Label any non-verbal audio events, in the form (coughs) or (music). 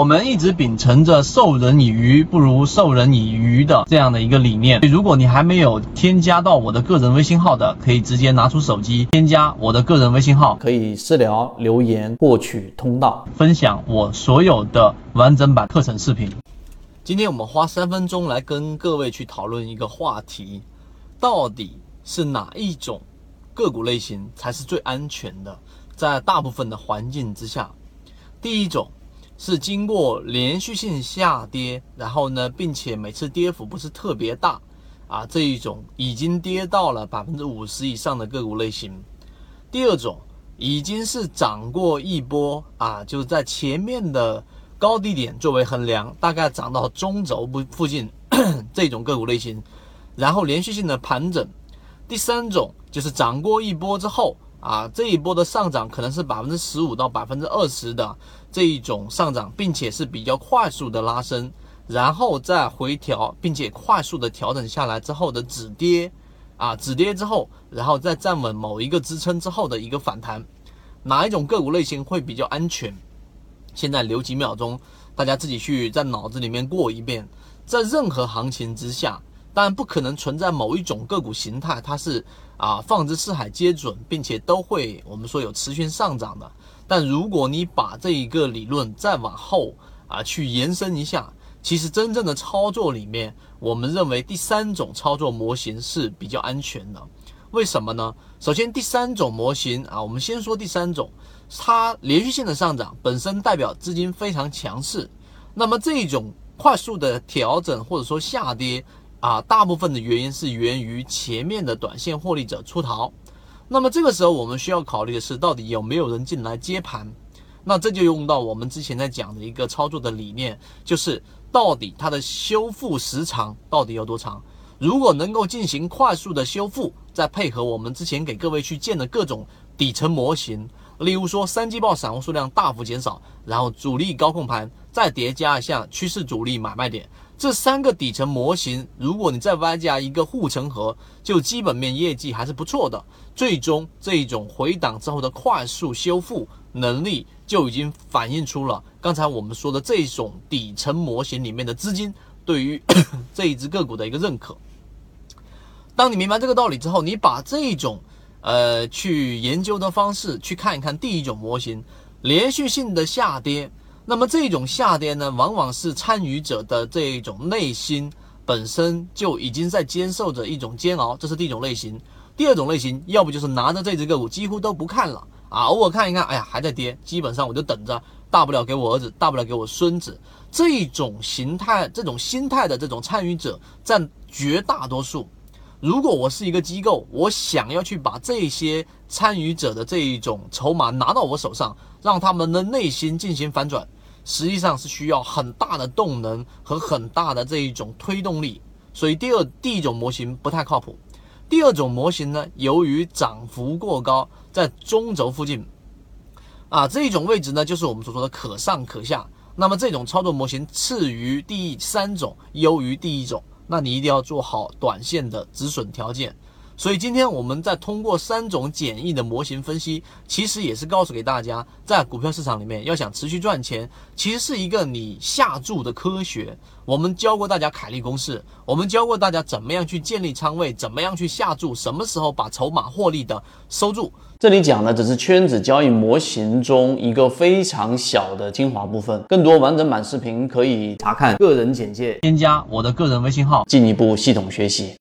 我们一直秉承着授人以鱼不如授人以渔的这样的一个理念。如果你还没有添加到我的个人微信号的，可以直接拿出手机添加我的个人微信号，可以私聊留言获取通道，分享我所有的完整版课程视频。今天我们花三分钟来跟各位去讨论一个话题，到底是哪一种个股类型才是最安全的？在大部分的环境之下，第一种是经过连续性下跌，然后呢，并且每次跌幅不是特别大啊，这一种已经跌到了百分之五十以上的个股类型。第二种已经是涨过一波啊，就是在前面的高低点作为衡量，大概涨到中轴部附近 (coughs) 这种个股类型，然后连续性的盘整。第三种就是涨过一波之后。啊，这一波的上涨可能是百分之十五到百分之二十的这一种上涨，并且是比较快速的拉升，然后再回调，并且快速的调整下来之后的止跌，啊，止跌之后，然后再站稳某一个支撑之后的一个反弹，哪一种个股类型会比较安全？现在留几秒钟，大家自己去在脑子里面过一遍，在任何行情之下。当然不可能存在某一种个股形态，它是啊放之四海皆准，并且都会我们说有持续上涨的。但如果你把这一个理论再往后啊去延伸一下，其实真正的操作里面，我们认为第三种操作模型是比较安全的。为什么呢？首先第三种模型啊，我们先说第三种，它连续性的上涨本身代表资金非常强势，那么这种快速的调整或者说下跌。啊，大部分的原因是源于前面的短线获利者出逃，那么这个时候我们需要考虑的是，到底有没有人进来接盘？那这就用到我们之前在讲的一个操作的理念，就是到底它的修复时长到底有多长？如果能够进行快速的修复，再配合我们之前给各位去建的各种底层模型，例如说三季报散户数量大幅减少，然后主力高控盘，再叠加一下趋势主力买卖点。这三个底层模型，如果你再外加一个护城河，就基本面业绩还是不错的。最终这一种回档之后的快速修复能力，就已经反映出了刚才我们说的这种底层模型里面的资金对于 (coughs) 这一只个股的一个认可。当你明白这个道理之后，你把这种呃去研究的方式去看一看第一种模型，连续性的下跌。那么这种下跌呢，往往是参与者的这一种内心本身就已经在接受着一种煎熬，这是第一种类型。第二种类型，要不就是拿着这只个股几乎都不看了啊，偶尔看一看，哎呀还在跌，基本上我就等着，大不了给我儿子，大不了给我孙子。这种形态、这种心态的这种参与者占绝大多数。如果我是一个机构，我想要去把这些参与者的这一种筹码拿到我手上，让他们的内心进行反转。实际上是需要很大的动能和很大的这一种推动力，所以第二第一种模型不太靠谱。第二种模型呢，由于涨幅过高，在中轴附近，啊这一种位置呢，就是我们所说的可上可下。那么这种操作模型次于第三种，优于第一种，那你一定要做好短线的止损条件。所以今天我们在通过三种简易的模型分析，其实也是告诉给大家，在股票市场里面要想持续赚钱，其实是一个你下注的科学。我们教过大家凯利公式，我们教过大家怎么样去建立仓位，怎么样去下注，什么时候把筹码获利的收住。这里讲的只是圈子交易模型中一个非常小的精华部分，更多完整版视频可以查看个人简介，添加我的个人微信号，进一步系统学习。